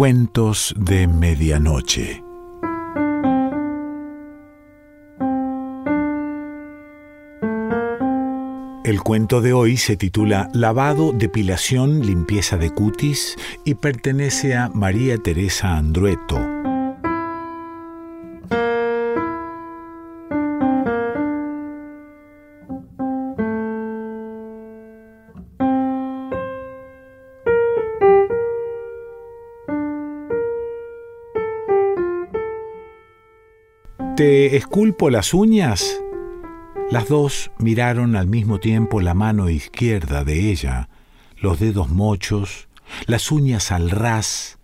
Cuentos de Medianoche. El cuento de hoy se titula Lavado, depilación, limpieza de cutis y pertenece a María Teresa Andrueto. ¿Te esculpo las uñas? Las dos miraron al mismo tiempo la mano izquierda de ella, los dedos mochos, las uñas al ras.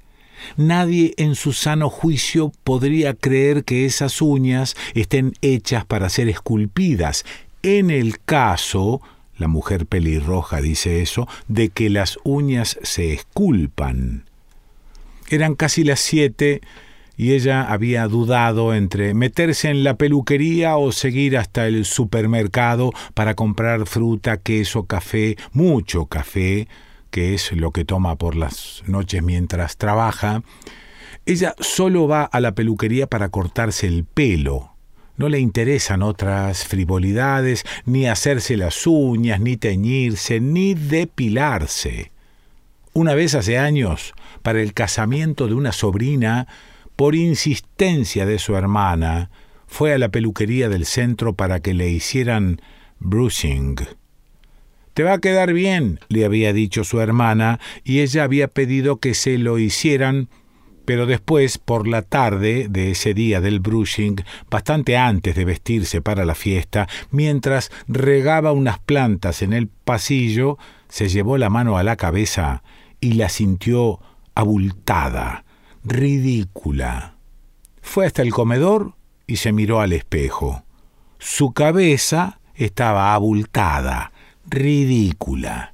Nadie en su sano juicio podría creer que esas uñas estén hechas para ser esculpidas, en el caso, la mujer pelirroja dice eso, de que las uñas se esculpan. Eran casi las siete y ella había dudado entre meterse en la peluquería o seguir hasta el supermercado para comprar fruta, queso, café, mucho café, que es lo que toma por las noches mientras trabaja. Ella solo va a la peluquería para cortarse el pelo. No le interesan otras frivolidades, ni hacerse las uñas, ni teñirse, ni depilarse. Una vez hace años, para el casamiento de una sobrina, por insistencia de su hermana, fue a la peluquería del centro para que le hicieran brushing. Te va a quedar bien, le había dicho su hermana, y ella había pedido que se lo hicieran, pero después, por la tarde de ese día del brushing, bastante antes de vestirse para la fiesta, mientras regaba unas plantas en el pasillo, se llevó la mano a la cabeza y la sintió abultada, ridícula. Fue hasta el comedor y se miró al espejo. Su cabeza estaba abultada, ridícula.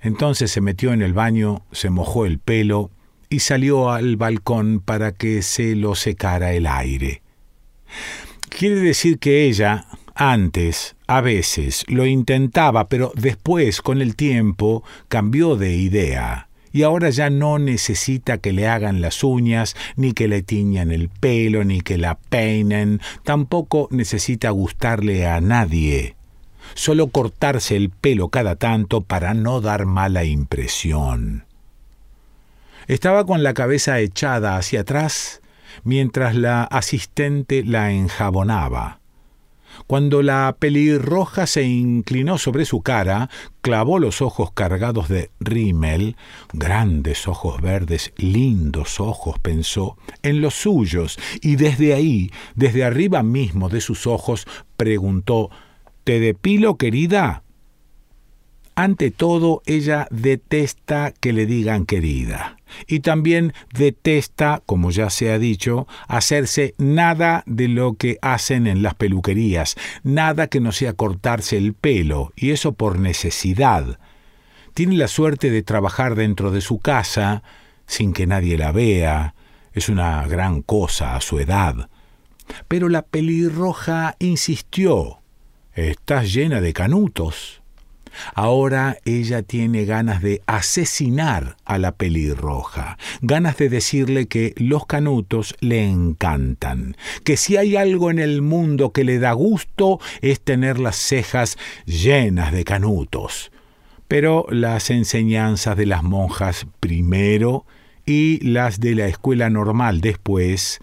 Entonces se metió en el baño, se mojó el pelo y salió al balcón para que se lo secara el aire. Quiere decir que ella, antes, a veces, lo intentaba, pero después, con el tiempo, cambió de idea y ahora ya no necesita que le hagan las uñas, ni que le tiñan el pelo, ni que la peinen, tampoco necesita gustarle a nadie. Solo cortarse el pelo cada tanto para no dar mala impresión. Estaba con la cabeza echada hacia atrás mientras la asistente la enjabonaba. Cuando la pelirroja se inclinó sobre su cara, clavó los ojos cargados de rímel, grandes ojos verdes, lindos ojos, pensó, en los suyos, y desde ahí, desde arriba mismo de sus ojos, preguntó ¿Te depilo, querida? Ante todo, ella detesta que le digan querida. Y también detesta, como ya se ha dicho, hacerse nada de lo que hacen en las peluquerías, nada que no sea cortarse el pelo, y eso por necesidad. Tiene la suerte de trabajar dentro de su casa, sin que nadie la vea. Es una gran cosa a su edad. Pero la pelirroja insistió. Estás llena de canutos. Ahora ella tiene ganas de asesinar a la pelirroja, ganas de decirle que los canutos le encantan, que si hay algo en el mundo que le da gusto es tener las cejas llenas de canutos. Pero las enseñanzas de las monjas primero y las de la escuela normal después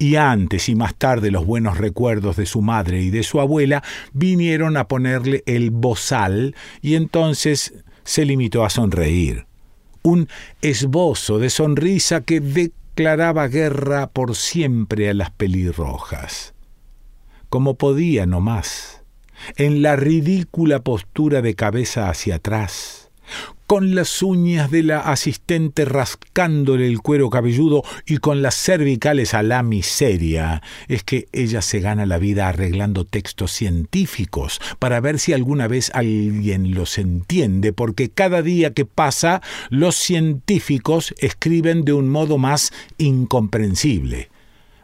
y antes y más tarde los buenos recuerdos de su madre y de su abuela vinieron a ponerle el bozal y entonces se limitó a sonreír. Un esbozo de sonrisa que declaraba guerra por siempre a las pelirrojas. Como podía no más, en la ridícula postura de cabeza hacia atrás, con las uñas de la asistente rascándole el cuero cabelludo y con las cervicales a la miseria. Es que ella se gana la vida arreglando textos científicos para ver si alguna vez alguien los entiende, porque cada día que pasa los científicos escriben de un modo más incomprensible.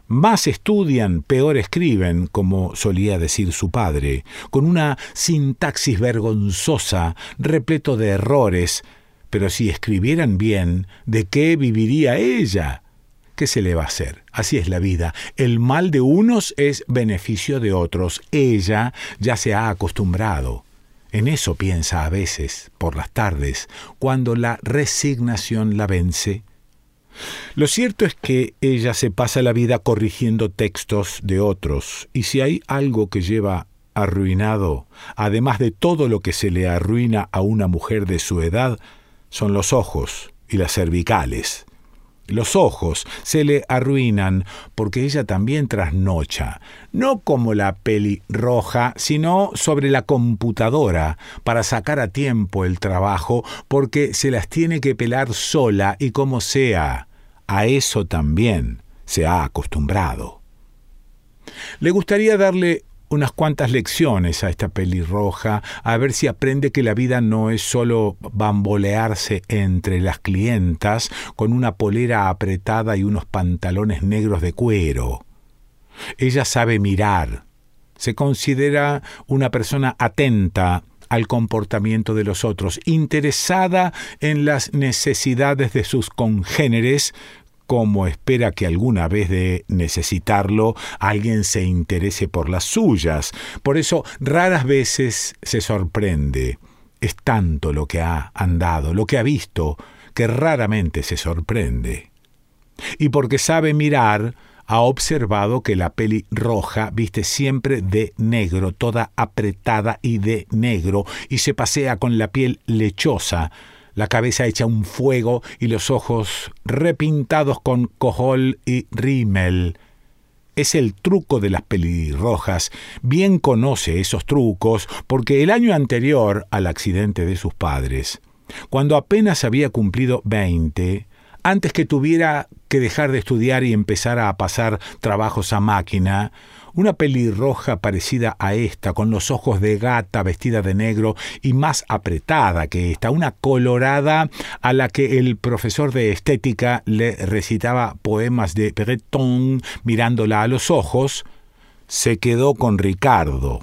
Más estudian, peor escriben, como solía decir su padre, con una sintaxis vergonzosa, repleto de errores, Pero si escribieran bien, ¿de qué viviría ella? ¿Qué se le va a hacer? Así es la vida. El mal de unos es beneficio de otros. Ella ya se ha acostumbrado. En eso piensa a veces, por las tardes, cuando la resignación la vence. Lo cierto es que ella se pasa la vida corrigiendo textos de otros, y si hay algo que lleva arruinado, además de todo lo que se le arruina a una mujer de su edad, son los ojos y las cervicales. Los ojos se le arruinan porque ella también trasnocha, no como la peli roja, sino sobre la computadora, para sacar a tiempo el trabajo, porque se las tiene que pelar sola y como sea. A eso también se ha acostumbrado. Le gustaría darle unas cuantas lecciones a esta pelirroja, a ver si aprende que la vida no es solo bambolearse entre las clientas con una polera apretada y unos pantalones negros de cuero. Ella sabe mirar, se considera una persona atenta al comportamiento de los otros, interesada en las necesidades de sus congéneres, como espera que alguna vez de necesitarlo alguien se interese por las suyas. Por eso raras veces se sorprende. Es tanto lo que ha andado, lo que ha visto, que raramente se sorprende. Y porque sabe mirar, ha observado que la peli roja viste siempre de negro, toda apretada y de negro, y se pasea con la piel lechosa, la cabeza hecha un fuego y los ojos repintados con cojol y rímel. Es el truco de las pelirrojas. Bien conoce esos trucos porque el año anterior al accidente de sus padres, cuando apenas había cumplido veinte, antes que tuviera que dejar de estudiar y empezar a pasar trabajos a máquina, una pelirroja parecida a esta, con los ojos de gata vestida de negro y más apretada que esta, una colorada a la que el profesor de estética le recitaba poemas de Breton mirándola a los ojos, se quedó con Ricardo.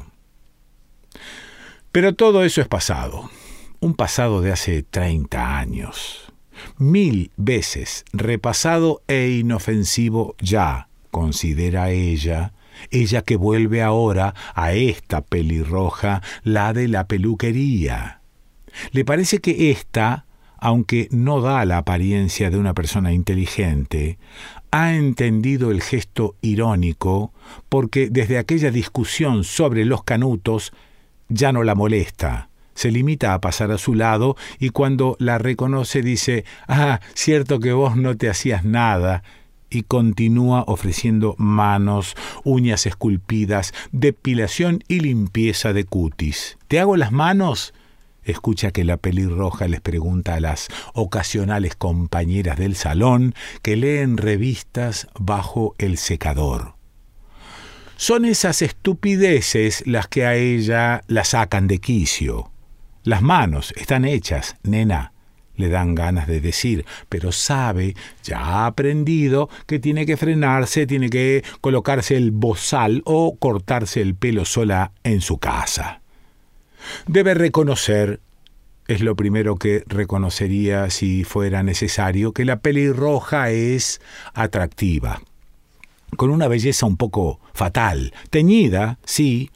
Pero todo eso es pasado, un pasado de hace 30 años, mil veces repasado e inofensivo ya, considera ella, ella que vuelve ahora a esta pelirroja, la de la peluquería. Le parece que ésta, aunque no da la apariencia de una persona inteligente, ha entendido el gesto irónico porque desde aquella discusión sobre los canutos ya no la molesta. Se limita a pasar a su lado y cuando la reconoce dice, Ah, cierto que vos no te hacías nada, y continúa ofreciendo manos, uñas esculpidas, depilación y limpieza de cutis. ¿Te hago las manos? Escucha que la pelirroja les pregunta a las ocasionales compañeras del salón que leen revistas bajo el secador. Son esas estupideces las que a ella la sacan de quicio. Las manos están hechas, nena le dan ganas de decir, pero sabe, ya ha aprendido que tiene que frenarse, tiene que colocarse el bozal o cortarse el pelo sola en su casa. Debe reconocer, es lo primero que reconocería si fuera necesario, que la pelirroja es atractiva, con una belleza un poco fatal, teñida, sí,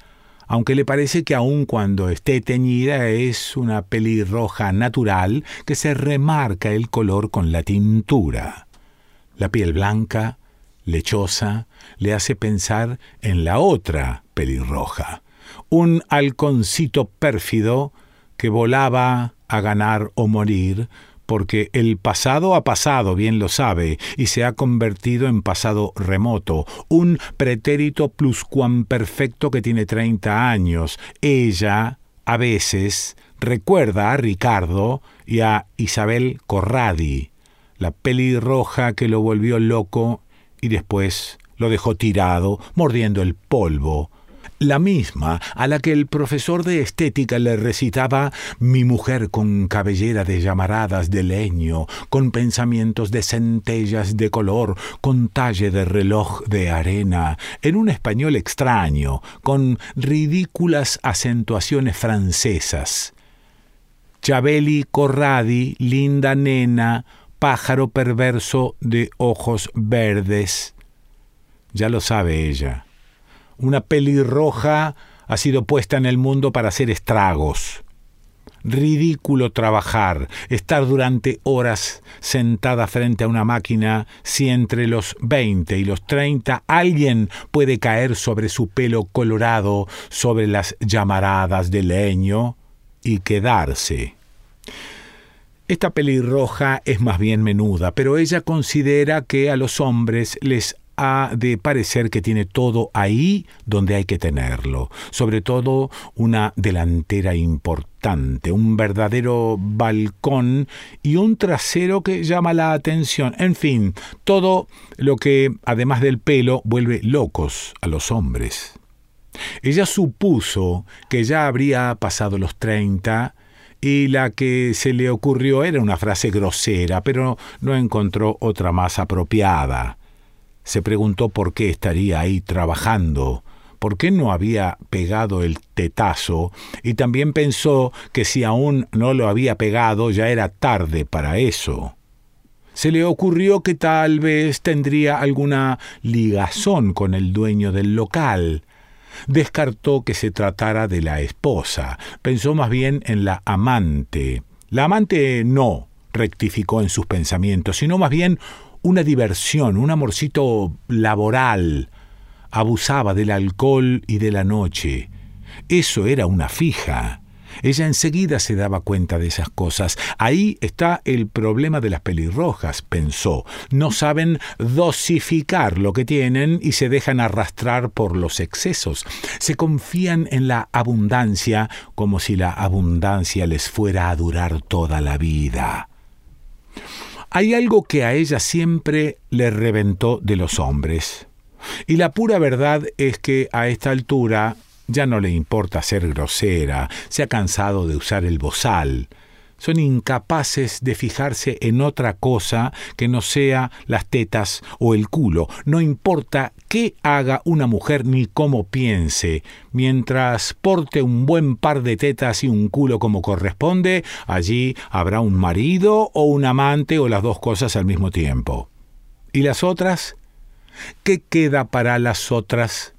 aunque le parece que aun cuando esté teñida es una pelirroja natural que se remarca el color con la tintura. La piel blanca, lechosa, le hace pensar en la otra pelirroja, un halconcito pérfido que volaba a ganar o morir porque el pasado ha pasado, bien lo sabe, y se ha convertido en pasado remoto, un pretérito pluscuamperfecto que tiene 30 años. Ella, a veces, recuerda a Ricardo y a Isabel Corradi, la pelirroja que lo volvió loco y después lo dejó tirado, mordiendo el polvo, la misma a la que el profesor de estética le recitaba mi mujer con cabellera de llamaradas de leño, con pensamientos de centellas de color, con talle de reloj de arena, en un español extraño, con ridículas acentuaciones francesas. Chabeli Corradi, linda nena, pájaro perverso de ojos verdes. Ya lo sabe ella. Una pelirroja ha sido puesta en el mundo para hacer estragos. Ridículo trabajar, estar durante horas sentada frente a una máquina si entre los 20 y los 30 alguien puede caer sobre su pelo colorado, sobre las llamaradas de leño y quedarse. Esta pelirroja es más bien menuda, pero ella considera que a los hombres les ha de parecer que tiene todo ahí donde hay que tenerlo, sobre todo una delantera importante, un verdadero balcón y un trasero que llama la atención, en fin, todo lo que, además del pelo, vuelve locos a los hombres. Ella supuso que ya habría pasado los treinta y la que se le ocurrió era una frase grosera, pero no encontró otra más apropiada. Se preguntó por qué estaría ahí trabajando, por qué no había pegado el tetazo, y también pensó que si aún no lo había pegado ya era tarde para eso. Se le ocurrió que tal vez tendría alguna ligazón con el dueño del local. Descartó que se tratara de la esposa, pensó más bien en la amante. La amante no, rectificó en sus pensamientos, sino más bien una diversión, un amorcito laboral. Abusaba del alcohol y de la noche. Eso era una fija. Ella enseguida se daba cuenta de esas cosas. Ahí está el problema de las pelirrojas, pensó. No saben dosificar lo que tienen y se dejan arrastrar por los excesos. Se confían en la abundancia como si la abundancia les fuera a durar toda la vida. Hay algo que a ella siempre le reventó de los hombres. Y la pura verdad es que a esta altura ya no le importa ser grosera, se ha cansado de usar el bozal. Son incapaces de fijarse en otra cosa que no sea las tetas o el culo. No importa qué haga una mujer ni cómo piense. Mientras porte un buen par de tetas y un culo como corresponde, allí habrá un marido o un amante o las dos cosas al mismo tiempo. ¿Y las otras? ¿Qué queda para las otras?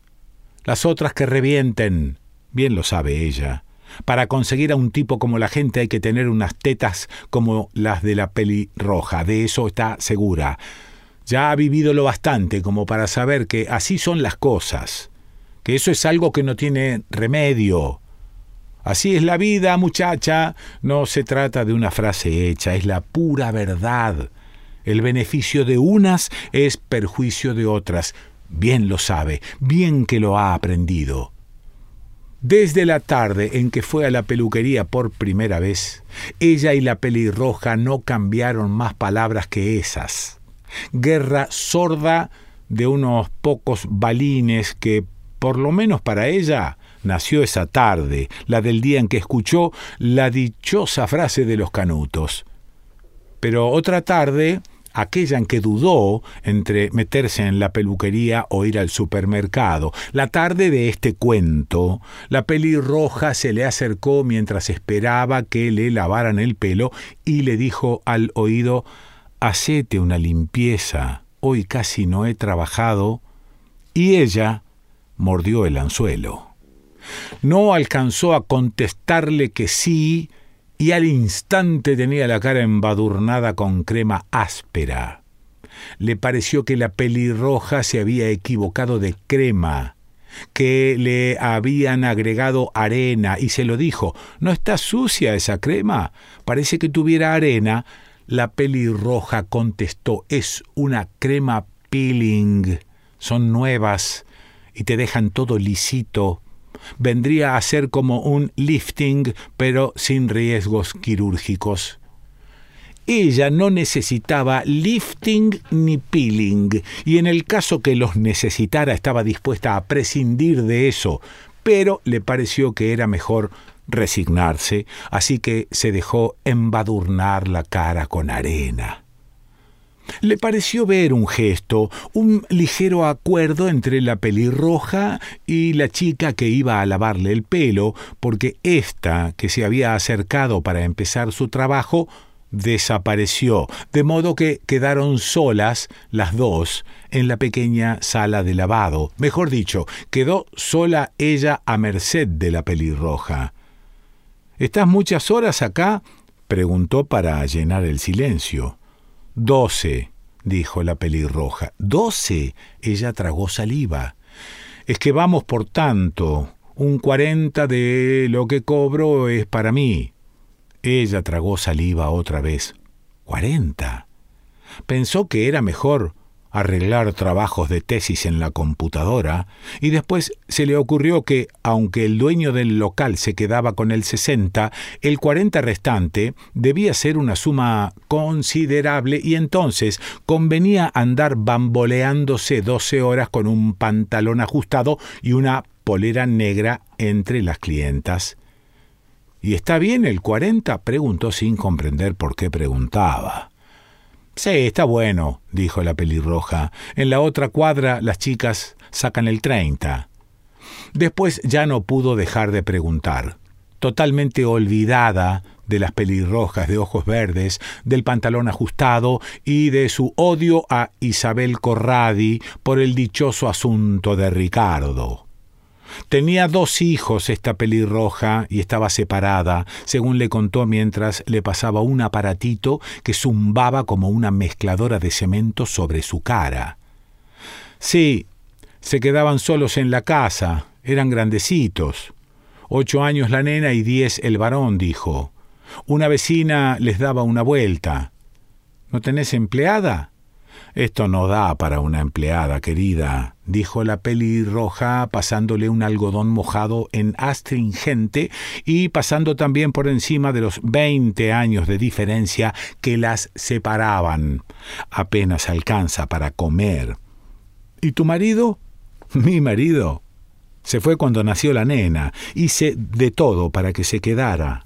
Las otras que revienten. Bien lo sabe ella. Para conseguir a un tipo como la gente hay que tener unas tetas como las de la peli roja, de eso está segura. Ya ha vivido lo bastante como para saber que así son las cosas, que eso es algo que no tiene remedio. Así es la vida, muchacha. No se trata de una frase hecha, es la pura verdad. El beneficio de unas es perjuicio de otras. Bien lo sabe, bien que lo ha aprendido. Desde la tarde en que fue a la peluquería por primera vez, ella y la pelirroja no cambiaron más palabras que esas. Guerra sorda de unos pocos balines que, por lo menos para ella, nació esa tarde, la del día en que escuchó la dichosa frase de los canutos. Pero otra tarde aquella en que dudó entre meterse en la peluquería o ir al supermercado. La tarde de este cuento, la pelirroja se le acercó mientras esperaba que le lavaran el pelo y le dijo al oído Hacete una limpieza, hoy casi no he trabajado. Y ella mordió el anzuelo. No alcanzó a contestarle que sí, y al instante tenía la cara embadurnada con crema áspera. Le pareció que la pelirroja se había equivocado de crema, que le habían agregado arena, y se lo dijo ¿No está sucia esa crema? Parece que tuviera arena. La pelirroja contestó Es una crema peeling. Son nuevas y te dejan todo lisito vendría a ser como un lifting, pero sin riesgos quirúrgicos. Ella no necesitaba lifting ni peeling, y en el caso que los necesitara estaba dispuesta a prescindir de eso, pero le pareció que era mejor resignarse, así que se dejó embadurnar la cara con arena. Le pareció ver un gesto, un ligero acuerdo entre la pelirroja y la chica que iba a lavarle el pelo, porque ésta, que se había acercado para empezar su trabajo, desapareció, de modo que quedaron solas las dos en la pequeña sala de lavado. Mejor dicho, quedó sola ella a merced de la pelirroja. ¿Estás muchas horas acá? preguntó para llenar el silencio. Doce, dijo la pelirroja. ¿Doce? Ella tragó saliva. Es que vamos por tanto. Un cuarenta de lo que cobro es para mí. Ella tragó saliva otra vez. ¿Cuarenta? Pensó que era mejor arreglar trabajos de tesis en la computadora, y después se le ocurrió que, aunque el dueño del local se quedaba con el 60, el 40 restante debía ser una suma considerable y entonces convenía andar bamboleándose 12 horas con un pantalón ajustado y una polera negra entre las clientas. ¿Y está bien el 40? preguntó sin comprender por qué preguntaba. Sí, está bueno, dijo la pelirroja. En la otra cuadra las chicas sacan el treinta. Después ya no pudo dejar de preguntar. Totalmente olvidada de las pelirrojas de ojos verdes, del pantalón ajustado y de su odio a Isabel Corradi por el dichoso asunto de Ricardo. Tenía dos hijos esta pelirroja y estaba separada, según le contó mientras le pasaba un aparatito que zumbaba como una mezcladora de cemento sobre su cara. Sí, se quedaban solos en la casa, eran grandecitos. Ocho años la nena y diez el varón, dijo. Una vecina les daba una vuelta. ¿No tenés empleada? Esto no da para una empleada, querida, dijo la pelirroja, pasándole un algodón mojado en astringente y pasando también por encima de los veinte años de diferencia que las separaban. Apenas alcanza para comer. ¿Y tu marido? Mi marido. Se fue cuando nació la nena. Hice de todo para que se quedara.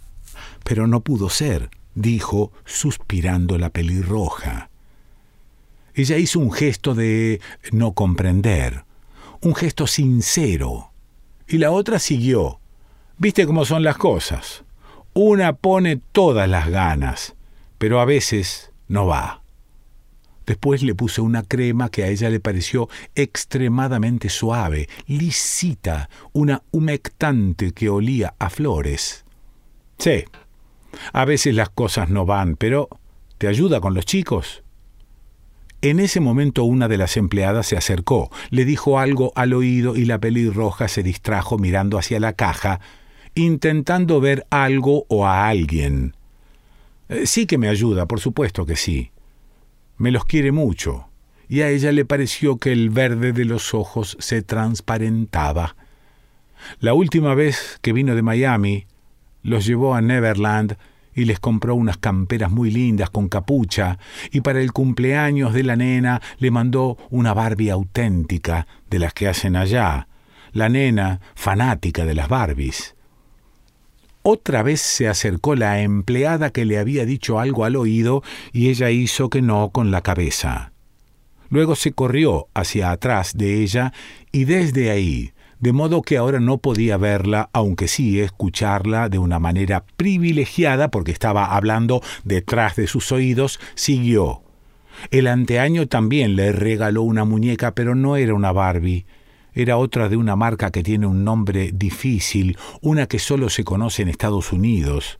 Pero no pudo ser, dijo, suspirando la pelirroja. Ella hizo un gesto de no comprender, un gesto sincero. Y la otra siguió. ¿Viste cómo son las cosas? Una pone todas las ganas, pero a veces no va. Después le puse una crema que a ella le pareció extremadamente suave, lisita, una humectante que olía a flores. Sí, a veces las cosas no van, pero ¿te ayuda con los chicos? En ese momento una de las empleadas se acercó, le dijo algo al oído y la pelirroja se distrajo mirando hacia la caja, intentando ver algo o a alguien. Eh, sí que me ayuda, por supuesto que sí. Me los quiere mucho, y a ella le pareció que el verde de los ojos se transparentaba. La última vez que vino de Miami, los llevó a Neverland y les compró unas camperas muy lindas con capucha, y para el cumpleaños de la nena le mandó una Barbie auténtica de las que hacen allá, la nena fanática de las Barbies. Otra vez se acercó la empleada que le había dicho algo al oído y ella hizo que no con la cabeza. Luego se corrió hacia atrás de ella y desde ahí, de modo que ahora no podía verla, aunque sí escucharla de una manera privilegiada porque estaba hablando detrás de sus oídos, siguió. El anteaño también le regaló una muñeca, pero no era una Barbie. Era otra de una marca que tiene un nombre difícil, una que solo se conoce en Estados Unidos.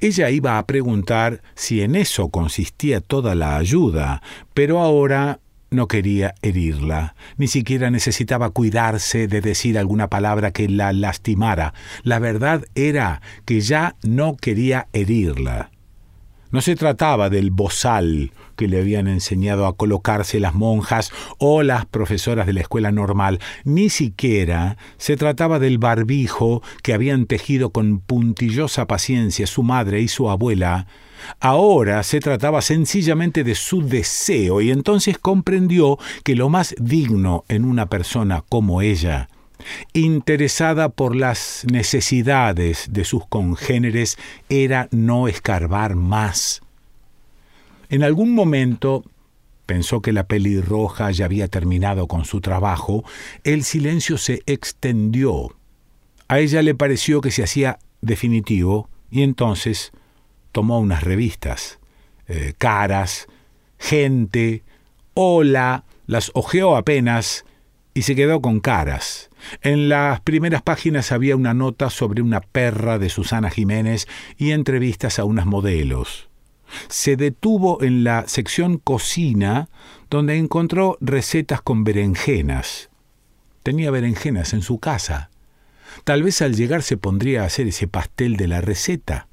Ella iba a preguntar si en eso consistía toda la ayuda, pero ahora no quería herirla, ni siquiera necesitaba cuidarse de decir alguna palabra que la lastimara. La verdad era que ya no quería herirla. No se trataba del bozal que le habían enseñado a colocarse las monjas o las profesoras de la escuela normal, ni siquiera se trataba del barbijo que habían tejido con puntillosa paciencia su madre y su abuela, Ahora se trataba sencillamente de su deseo y entonces comprendió que lo más digno en una persona como ella, interesada por las necesidades de sus congéneres, era no escarbar más. En algún momento pensó que la pelirroja ya había terminado con su trabajo, el silencio se extendió. A ella le pareció que se hacía definitivo y entonces tomó unas revistas, eh, caras, gente, hola, las hojeó apenas y se quedó con caras. En las primeras páginas había una nota sobre una perra de Susana Jiménez y entrevistas a unas modelos. Se detuvo en la sección cocina, donde encontró recetas con berenjenas. Tenía berenjenas en su casa. Tal vez al llegar se pondría a hacer ese pastel de la receta,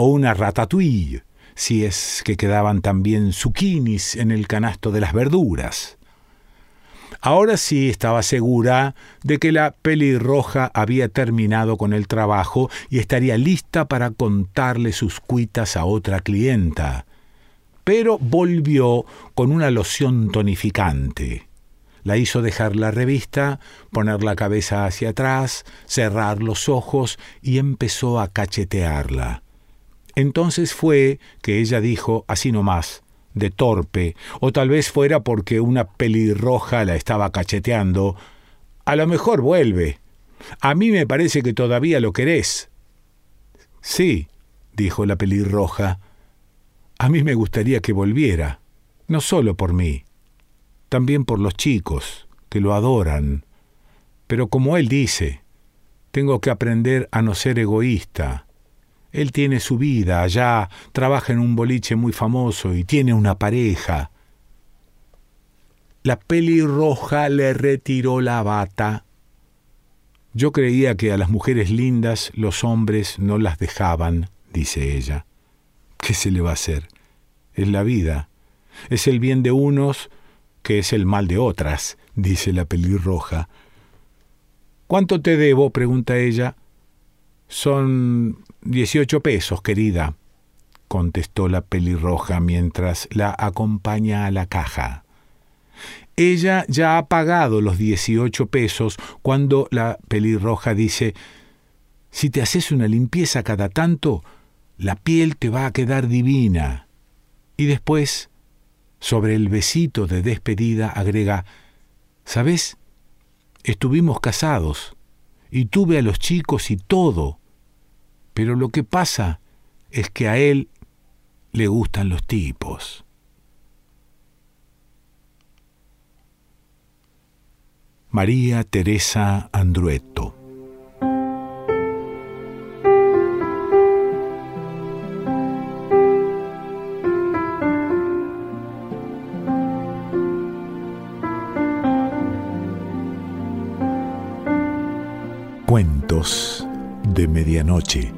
o una ratatouille, si es que quedaban también zucchinis en el canasto de las verduras. Ahora sí estaba segura de que la pelirroja había terminado con el trabajo y estaría lista para contarle sus cuitas a otra clienta. Pero volvió con una loción tonificante. La hizo dejar la revista, poner la cabeza hacia atrás, cerrar los ojos y empezó a cachetearla. Entonces fue que ella dijo así nomás, de torpe, o tal vez fuera porque una pelirroja la estaba cacheteando. A lo mejor vuelve. A mí me parece que todavía lo querés. Sí, dijo la pelirroja. A mí me gustaría que volviera, no solo por mí, también por los chicos, que lo adoran. Pero como él dice, tengo que aprender a no ser egoísta, él tiene su vida allá, trabaja en un boliche muy famoso y tiene una pareja. La pelirroja le retiró la bata. Yo creía que a las mujeres lindas los hombres no las dejaban, dice ella. ¿Qué se le va a hacer? Es la vida. Es el bien de unos que es el mal de otras, dice la pelirroja. ¿Cuánto te debo? pregunta ella. Son dieciocho pesos, querida, contestó la pelirroja mientras la acompaña a la caja. Ella ya ha pagado los dieciocho pesos cuando la pelirroja dice Si te haces una limpieza cada tanto, la piel te va a quedar divina. Y después, sobre el besito de despedida, agrega ¿Sabes? Estuvimos casados y tuve a los chicos y todo. Pero lo que pasa es que a él le gustan los tipos. María Teresa Andrueto Cuentos de Medianoche.